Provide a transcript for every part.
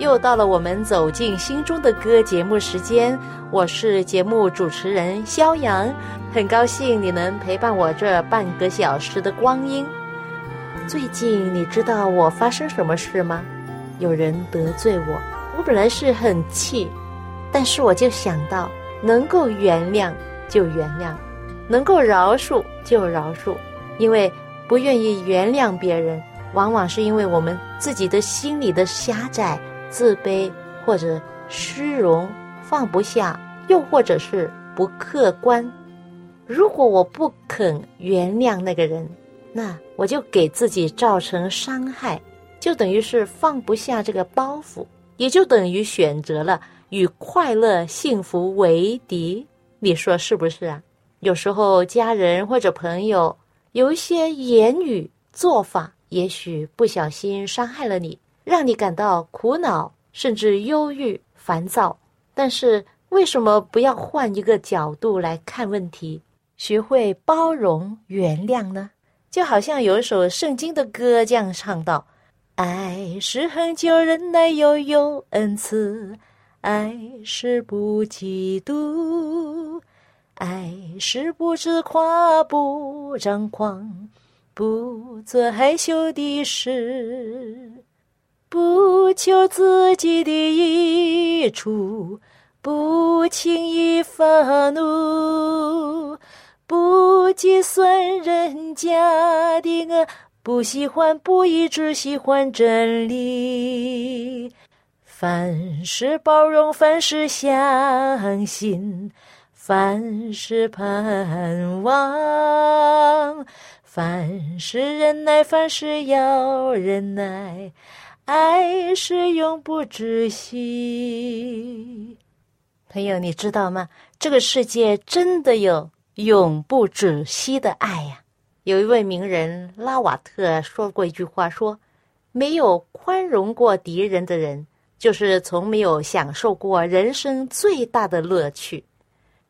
又到了我们走进心中的歌节目时间，我是节目主持人肖阳，很高兴你能陪伴我这半个小时的光阴。最近你知道我发生什么事吗？有人得罪我，我本来是很气，但是我就想到能够原谅就原谅，能够饶恕就饶恕，因为不愿意原谅别人，往往是因为我们自己的心里的狭窄。自卑或者虚荣，放不下，又或者是不客观。如果我不肯原谅那个人，那我就给自己造成伤害，就等于是放不下这个包袱，也就等于选择了与快乐幸福为敌。你说是不是啊？有时候家人或者朋友有一些言语做法，也许不小心伤害了你。让你感到苦恼，甚至忧郁、烦躁。但是，为什么不要换一个角度来看问题，学会包容、原谅呢？就好像有一首圣经的歌这样唱道：“爱是恒久忍耐，又有恩慈；爱是不嫉妒；爱是不自夸，不张狂，不做害羞的事。”不求自己的益处，不轻易发怒，不计算人家的恶，不喜欢不义，只喜欢真理。凡事包容，凡事相信，凡事盼望，凡事忍耐，凡事要忍耐。爱是永不止息，朋友，你知道吗？这个世界真的有永不止息的爱呀！有一位名人拉瓦特说过一句话，说：“没有宽容过敌人的人，就是从没有享受过人生最大的乐趣。”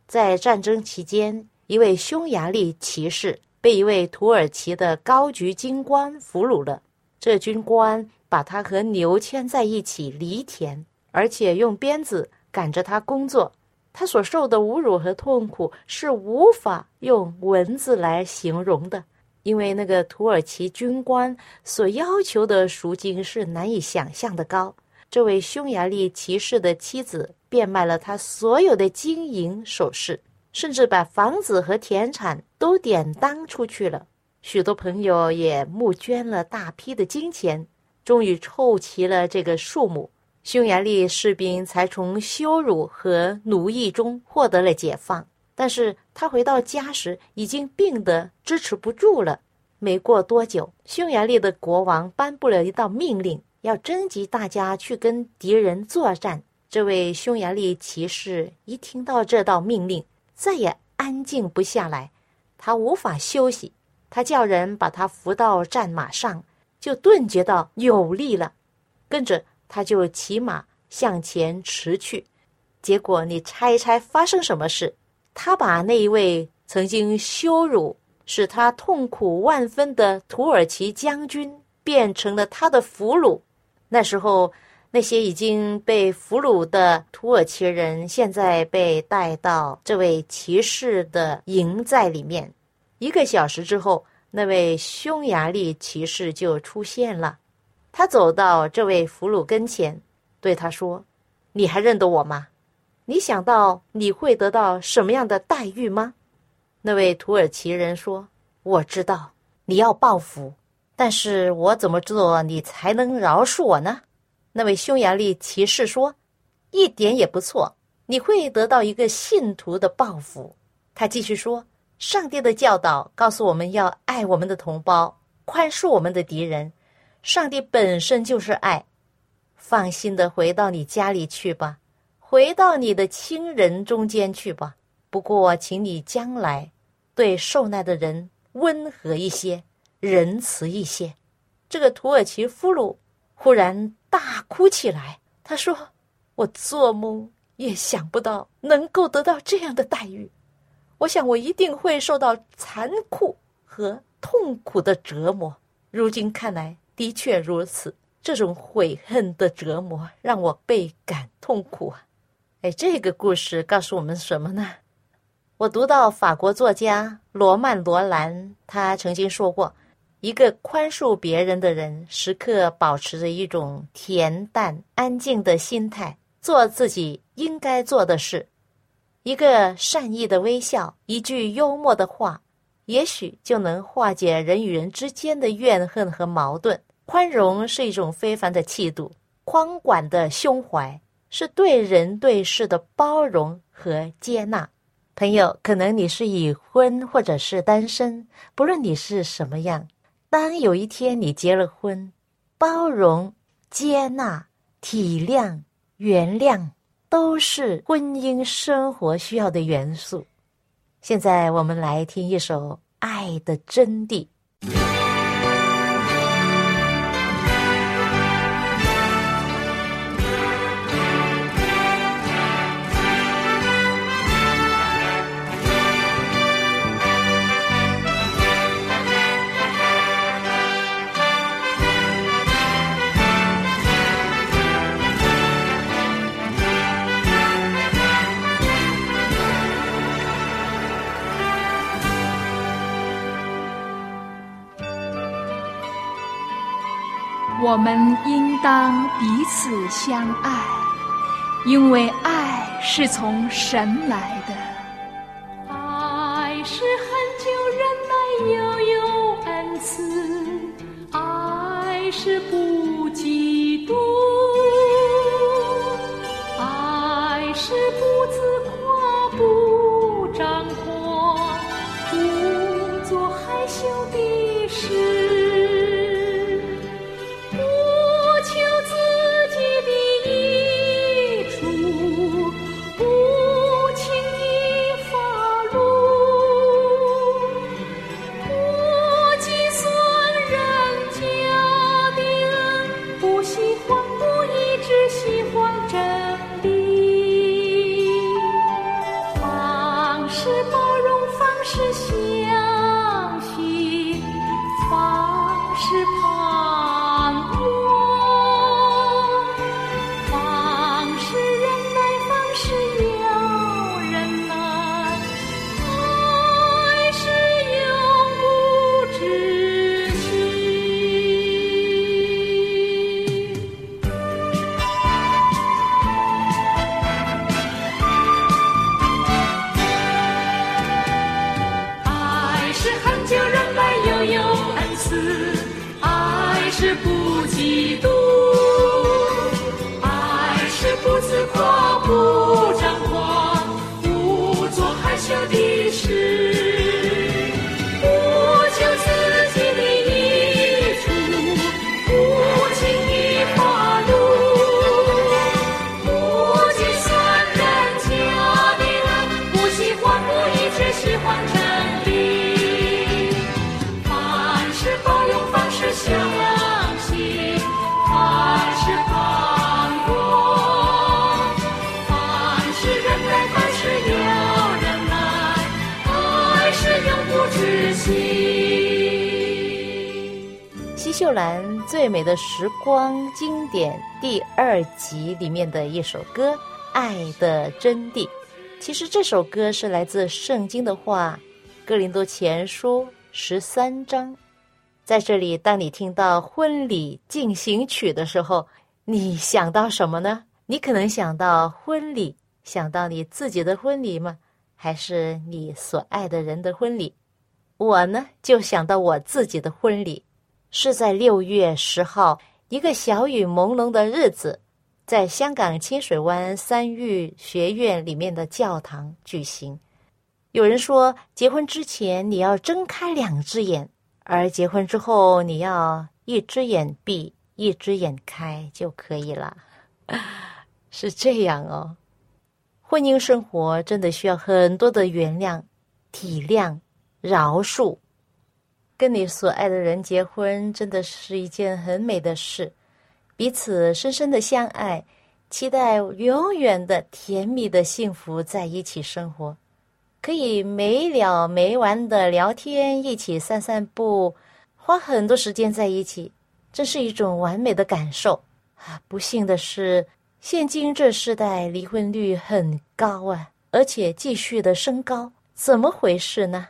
在战争期间，一位匈牙利骑士被一位土耳其的高级军官俘虏了，这军官。把他和牛牵在一起犁田，而且用鞭子赶着他工作。他所受的侮辱和痛苦是无法用文字来形容的，因为那个土耳其军官所要求的赎金是难以想象的高。这位匈牙利骑士的妻子变卖了他所有的金银首饰，甚至把房子和田产都典当出去了。许多朋友也募捐了大批的金钱。终于凑齐了这个数目，匈牙利士兵才从羞辱和奴役中获得了解放。但是他回到家时，已经病得支持不住了。没过多久，匈牙利的国王颁布了一道命令，要征集大家去跟敌人作战。这位匈牙利骑士一听到这道命令，再也安静不下来，他无法休息，他叫人把他扶到战马上。就顿觉到有力了，跟着他就骑马向前驰去。结果你猜一猜发生什么事？他把那一位曾经羞辱、使他痛苦万分的土耳其将军变成了他的俘虏。那时候，那些已经被俘虏的土耳其人现在被带到这位骑士的营寨里面。一个小时之后。那位匈牙利骑士就出现了，他走到这位俘虏跟前，对他说：“你还认得我吗？你想到你会得到什么样的待遇吗？”那位土耳其人说：“我知道你要报复，但是我怎么做你才能饶恕我呢？”那位匈牙利骑士说：“一点也不错，你会得到一个信徒的报复。”他继续说：“上帝的教导告诉我们要爱我们的同胞，宽恕我们的敌人。上帝本身就是爱。放心的回到你家里去吧，回到你的亲人中间去吧。不过，请你将来对受难的人温和一些，仁慈一些。”这个土耳其俘虏忽然。大哭起来，他说：“我做梦也想不到能够得到这样的待遇，我想我一定会受到残酷和痛苦的折磨。如今看来，的确如此。这种悔恨的折磨让我倍感痛苦啊！哎，这个故事告诉我们什么呢？我读到法国作家罗曼·罗兰，他曾经说过。”一个宽恕别人的人，时刻保持着一种恬淡、安静的心态，做自己应该做的事。一个善意的微笑，一句幽默的话，也许就能化解人与人之间的怨恨和矛盾。宽容是一种非凡的气度，宽广的胸怀是对人对事的包容和接纳。朋友，可能你是已婚或者是单身，不论你是什么样。当有一天你结了婚，包容、接纳、体谅、原谅，都是婚姻生活需要的元素。现在我们来听一首《爱的真谛》。我们应当彼此相爱，因为爱是从神来的。爱是很久忍耐又有恩慈，爱是不最美的时光》经典第二集里面的一首歌《爱的真谛》，其实这首歌是来自圣经的话，《哥林多前书》十三章。在这里，当你听到婚礼进行曲的时候，你想到什么呢？你可能想到婚礼，想到你自己的婚礼吗？还是你所爱的人的婚礼？我呢，就想到我自己的婚礼，是在六月十号一个小雨朦胧的日子，在香港清水湾三育学院里面的教堂举行。有人说，结婚之前你要睁开两只眼，而结婚之后你要一只眼闭，一只眼开就可以了。是这样哦，婚姻生活真的需要很多的原谅、体谅。饶恕，跟你所爱的人结婚，真的是一件很美的事。彼此深深的相爱，期待永远的甜蜜的幸福在一起生活，可以没了没完的聊天，一起散散步，花很多时间在一起，这是一种完美的感受啊！不幸的是，现今这世代离婚率很高啊，而且继续的升高，怎么回事呢？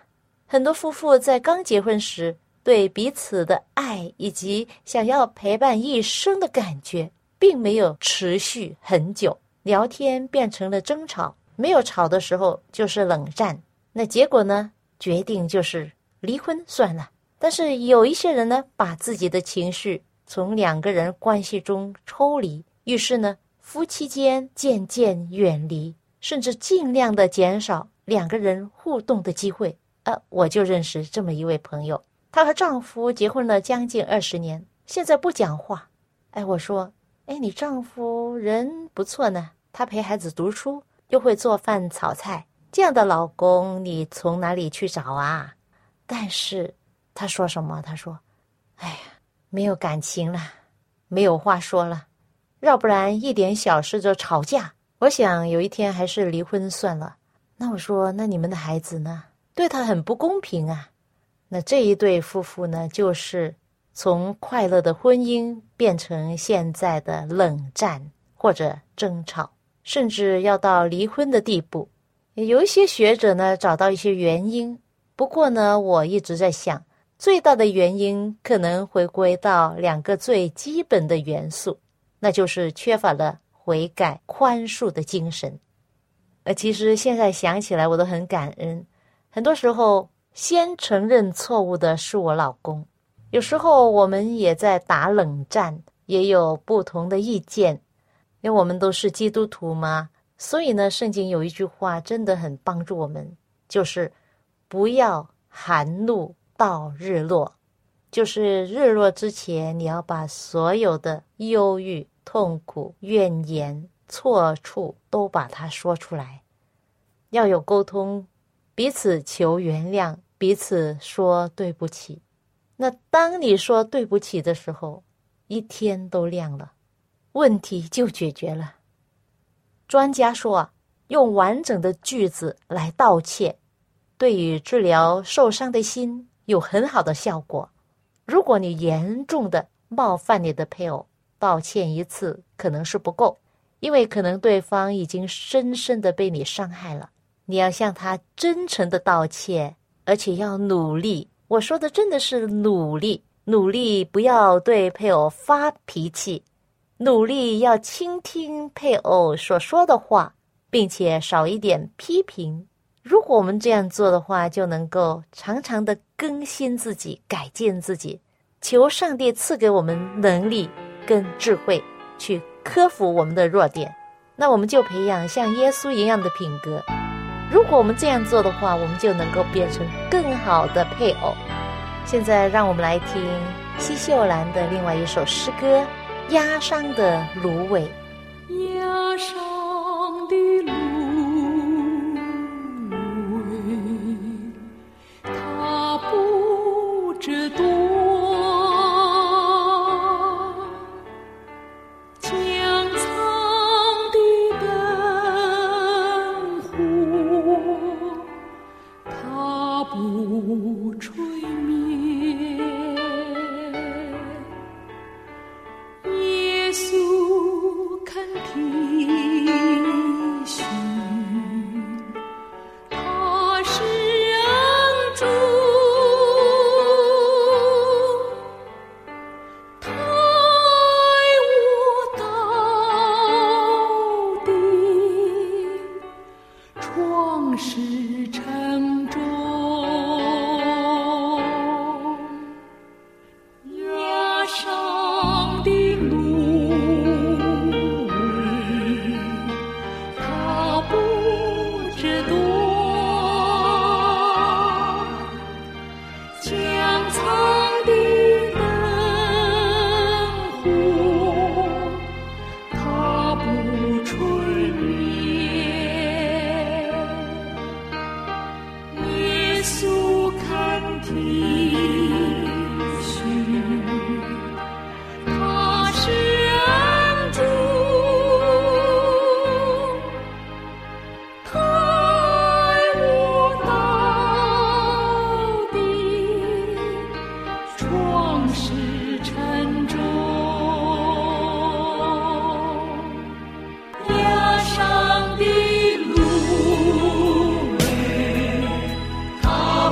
很多夫妇在刚结婚时，对彼此的爱以及想要陪伴一生的感觉，并没有持续很久。聊天变成了争吵，没有吵的时候就是冷战。那结果呢？决定就是离婚算了。但是有一些人呢，把自己的情绪从两个人关系中抽离，于是呢，夫妻间渐渐远离，甚至尽量的减少两个人互动的机会。我就认识这么一位朋友，她和丈夫结婚了将近二十年，现在不讲话。哎，我说，哎，你丈夫人不错呢，他陪孩子读书，又会做饭炒菜，这样的老公你从哪里去找啊？但是他说什么？他说，哎呀，没有感情了，没有话说了，要不然一点小事就吵架。我想有一天还是离婚算了。那我说，那你们的孩子呢？对他很不公平啊！那这一对夫妇呢，就是从快乐的婚姻变成现在的冷战或者争吵，甚至要到离婚的地步。有一些学者呢，找到一些原因。不过呢，我一直在想，最大的原因可能回归到两个最基本的元素，那就是缺乏了悔改、宽恕的精神。呃，其实现在想起来，我都很感恩。很多时候，先承认错误的是我老公。有时候我们也在打冷战，也有不同的意见，因为我们都是基督徒嘛。所以呢，圣经有一句话真的很帮助我们，就是不要含怒到日落，就是日落之前，你要把所有的忧郁、痛苦、怨言、错处都把它说出来，要有沟通。彼此求原谅，彼此说对不起。那当你说对不起的时候，一天都亮了，问题就解决了。专家说，用完整的句子来道歉，对于治疗受伤的心有很好的效果。如果你严重的冒犯你的配偶，道歉一次可能是不够，因为可能对方已经深深的被你伤害了。你要向他真诚的道歉，而且要努力。我说的真的是努力，努力不要对配偶发脾气，努力要倾听配偶所说的话，并且少一点批评。如果我们这样做的话，就能够常常的更新自己、改进自己。求上帝赐给我们能力跟智慧，去克服我们的弱点。那我们就培养像耶稣一样的品格。如果我们这样做的话，我们就能够变成更好的配偶。现在，让我们来听西秀兰的另外一首诗歌《压伤的芦苇》。压伤的芦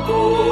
是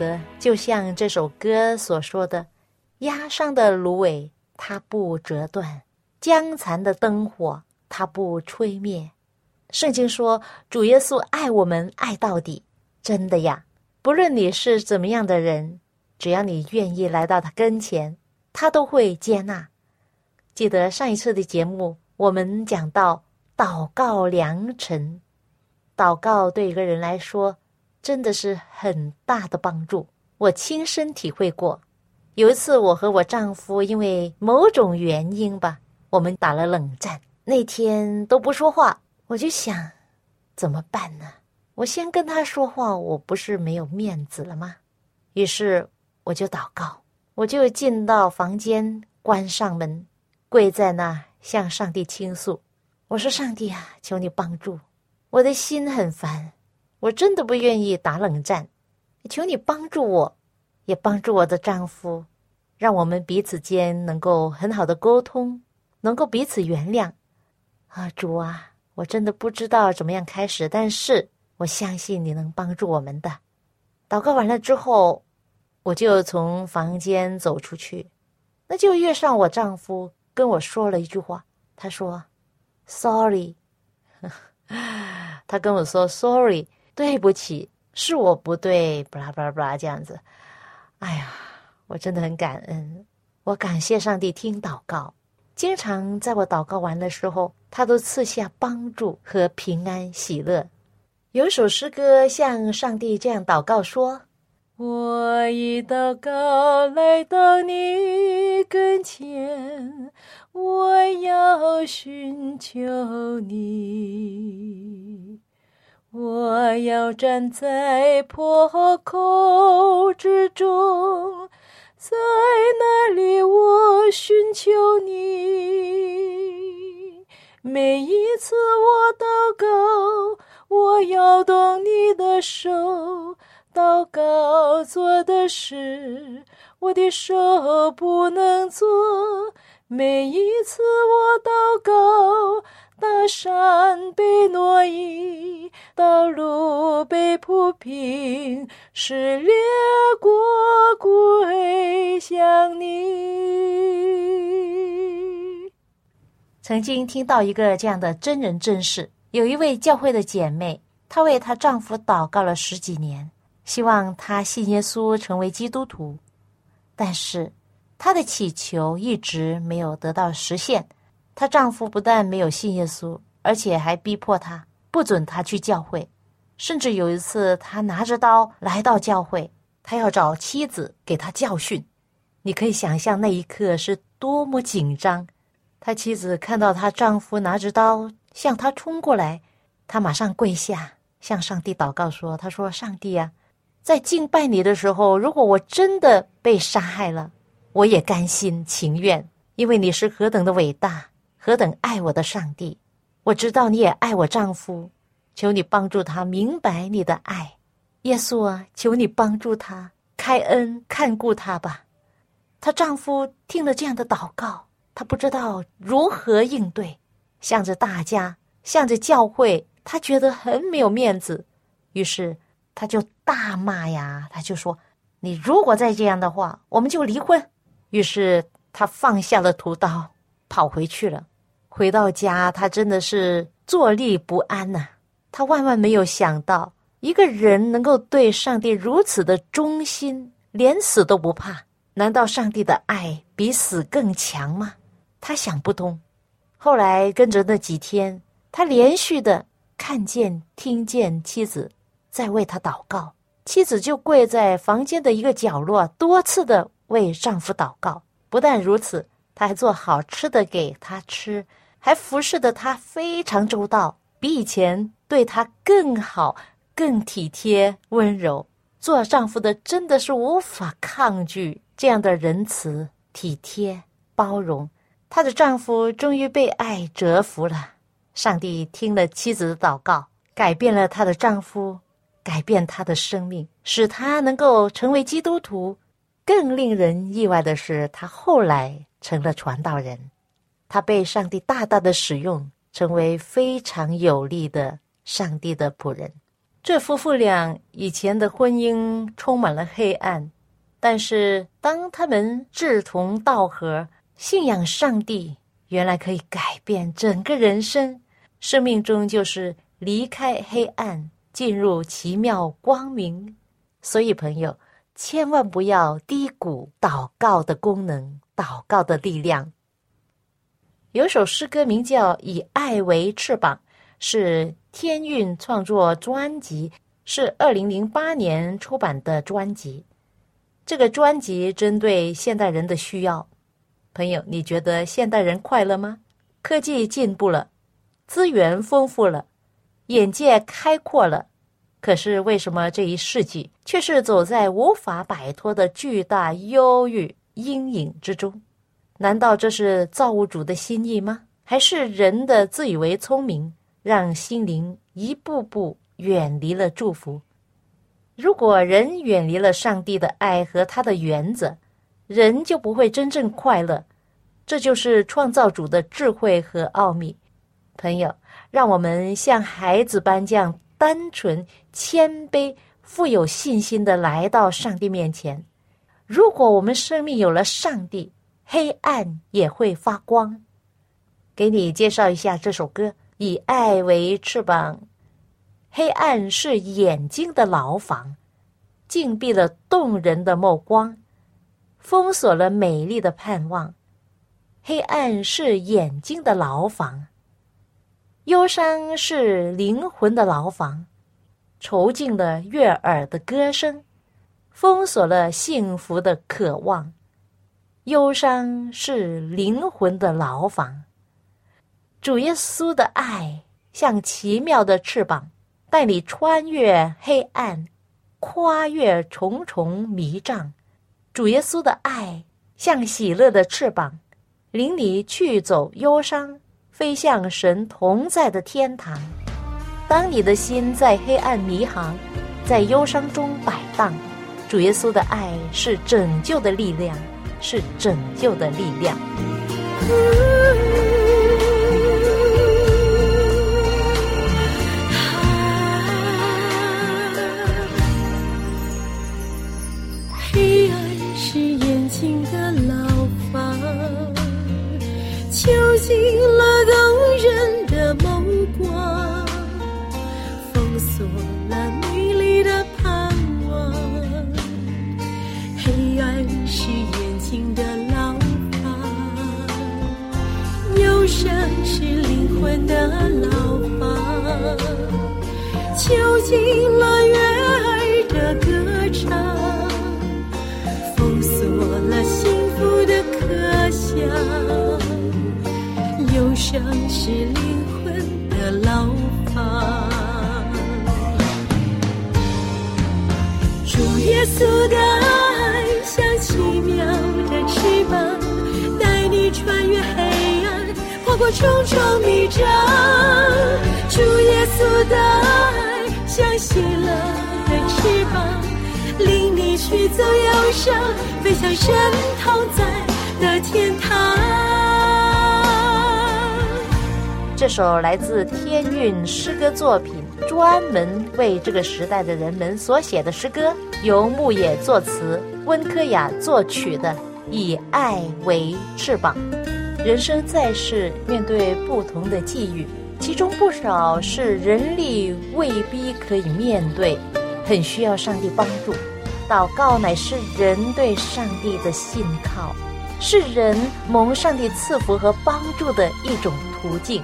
的，就像这首歌所说的：“压伤的芦苇它不折断，将残的灯火它不吹灭。”圣经说：“主耶稣爱我们，爱到底。”真的呀！不论你是怎么样的人，只要你愿意来到他跟前，他都会接纳。记得上一次的节目，我们讲到祷告良辰，祷告对一个人来说。真的是很大的帮助，我亲身体会过。有一次，我和我丈夫因为某种原因吧，我们打了冷战，那天都不说话。我就想，怎么办呢？我先跟他说话，我不是没有面子了吗？于是我就祷告，我就进到房间，关上门，跪在那向上帝倾诉。我说：“上帝啊，求你帮助，我的心很烦。”我真的不愿意打冷战，求你帮助我，也帮助我的丈夫，让我们彼此间能够很好的沟通，能够彼此原谅。啊，主啊，我真的不知道怎么样开始，但是我相信你能帮助我们的。祷告完了之后，我就从房间走出去，那就遇上我丈夫跟我说了一句话，他说：“Sorry。”他跟我说：“Sorry。”对不起，是我不对，巴拉巴拉巴拉这样子。哎呀，我真的很感恩，我感谢上帝听祷告，经常在我祷告完的时候，他都赐下帮助和平安喜乐。有首诗歌向上帝这样祷告说：“我一祷告来到你跟前，我要寻求你。”我要站在破口之中，在那里我寻求你。每一次我祷告，我要动你的手。祷告做的事，我的手不能做。每一次我祷告。大山被挪移，道路被铺平，是列国归向你。曾经听到一个这样的真人真事：有一位教会的姐妹，她为她丈夫祷告了十几年，希望他信耶稣成为基督徒，但是她的祈求一直没有得到实现。她丈夫不但没有信耶稣，而且还逼迫她不准她去教会，甚至有一次，他拿着刀来到教会，他要找妻子给他教训。你可以想象那一刻是多么紧张。他妻子看到她丈夫拿着刀向她冲过来，她马上跪下向上帝祷告说：“他说，上帝啊，在敬拜你的时候，如果我真的被杀害了，我也甘心情愿，因为你是何等的伟大。”何等爱我的上帝！我知道你也爱我丈夫，求你帮助他明白你的爱。耶稣啊，求你帮助他开恩看顾他吧。她丈夫听了这样的祷告，他不知道如何应对，向着大家，向着教会，他觉得很没有面子，于是他就大骂呀，他就说：“你如果再这样的话，我们就离婚。”于是他放下了屠刀，跑回去了。回到家，他真的是坐立不安呐。他万万没有想到，一个人能够对上帝如此的忠心，连死都不怕，难道上帝的爱比死更强吗？他想不通。后来跟着那几天，他连续的看见、听见妻子在为他祷告，妻子就跪在房间的一个角落，多次的为丈夫祷告。不但如此，他还做好吃的给他吃，还服侍的他非常周到，比以前对他更好。更体贴温柔，做丈夫的真的是无法抗拒这样的仁慈、体贴、包容。她的丈夫终于被爱折服了。上帝听了妻子的祷告，改变了她的丈夫，改变她的生命，使她能够成为基督徒。更令人意外的是，她后来成了传道人，他被上帝大大的使用，成为非常有力的上帝的仆人。这夫妇俩以前的婚姻充满了黑暗，但是当他们志同道合、信仰上帝，原来可以改变整个人生，生命中就是离开黑暗，进入奇妙光明。所以，朋友千万不要低估祷告的功能、祷告的力量。有首诗歌名叫《以爱为翅膀》，是。天韵创作专辑是二零零八年出版的专辑，这个专辑针对现代人的需要。朋友，你觉得现代人快乐吗？科技进步了，资源丰富了，眼界开阔了，可是为什么这一世纪却是走在无法摆脱的巨大忧郁阴影之中？难道这是造物主的心意吗？还是人的自以为聪明？让心灵一步步远离了祝福。如果人远离了上帝的爱和他的原则，人就不会真正快乐。这就是创造主的智慧和奥秘。朋友，让我们像孩子般这样单纯、谦卑、富有信心的来到上帝面前。如果我们生命有了上帝，黑暗也会发光。给你介绍一下这首歌。以爱为翅膀，黑暗是眼睛的牢房，禁闭了动人的目光，封锁了美丽的盼望。黑暗是眼睛的牢房，忧伤是灵魂的牢房，囚禁了悦耳的歌声，封锁了幸福的渴望。忧伤是灵魂的牢房。主耶稣的爱像奇妙的翅膀，带你穿越黑暗，跨越重重迷障。主耶稣的爱像喜乐的翅膀，领你去走忧伤，飞向神同在的天堂。当你的心在黑暗迷航，在忧伤中摆荡，主耶稣的爱是拯救的力量，是拯救的力量。囚禁了悦耳的歌唱，封锁了幸福的可想。忧伤是灵魂的牢房，主耶稣的爱像奇妙的翅膀，带你穿越黑暗，跨过重重迷障。主耶稣的爱像喜乐的翅膀，领你去走忧伤，飞向神同在的天堂。这首来自天韵诗歌作品，专门为这个时代的人们所写的诗歌，由牧野作词，温科雅作曲的《以爱为翅膀》。人生在世，面对不同的际遇，其中不少是人力未必可以面对，很需要上帝帮助。祷告乃是人对上帝的信靠，是人蒙上帝赐福和帮助的一种途径。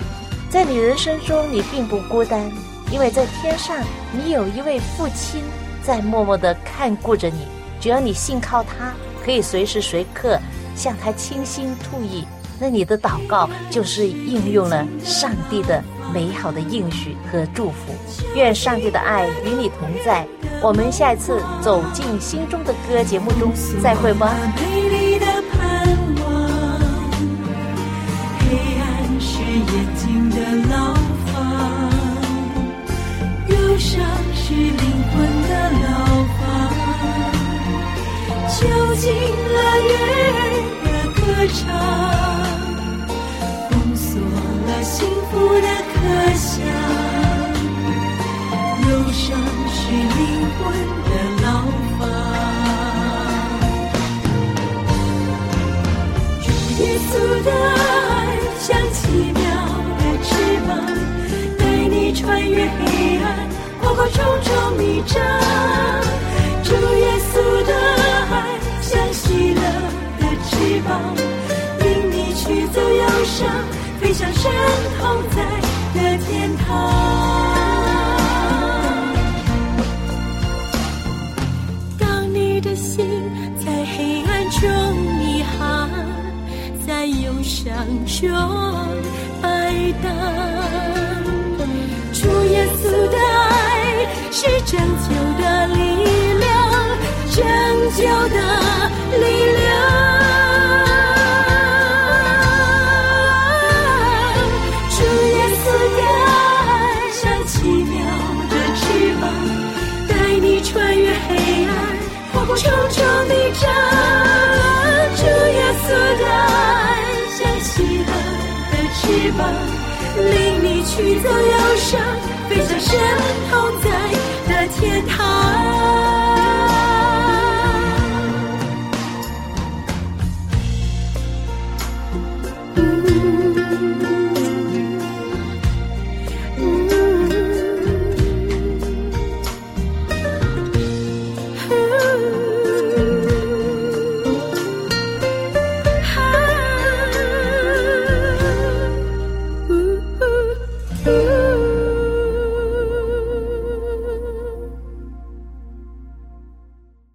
在你人生中，你并不孤单，因为在天上，你有一位父亲在默默的看顾着你。只要你信靠他，可以随时随刻向他倾心吐意，那你的祷告就是应用了上帝的美好的应许和祝福。愿上帝的爱与你同在。我们下一次走进心中的歌节目中再会吧。美丽的盼望，黑暗是眼睛的牢房，忧伤是灵魂的牢房，囚禁了悦耳的歌唱，幸福的可想。忧伤是灵魂的牢房。主耶稣的爱像奇妙的翅膀，带你穿越黑暗，跨过重重迷障。主耶稣的爱像喜乐的翅膀，领你去走忧伤，飞向神同在的天堂。当你的心在黑暗中迷航，在忧伤中摆荡。主耶稣的爱是拯救的力量，拯救的重重迷障，主耶稣的爱像喜乐的翅膀，领你去走忧伤，飞向神同在的天堂。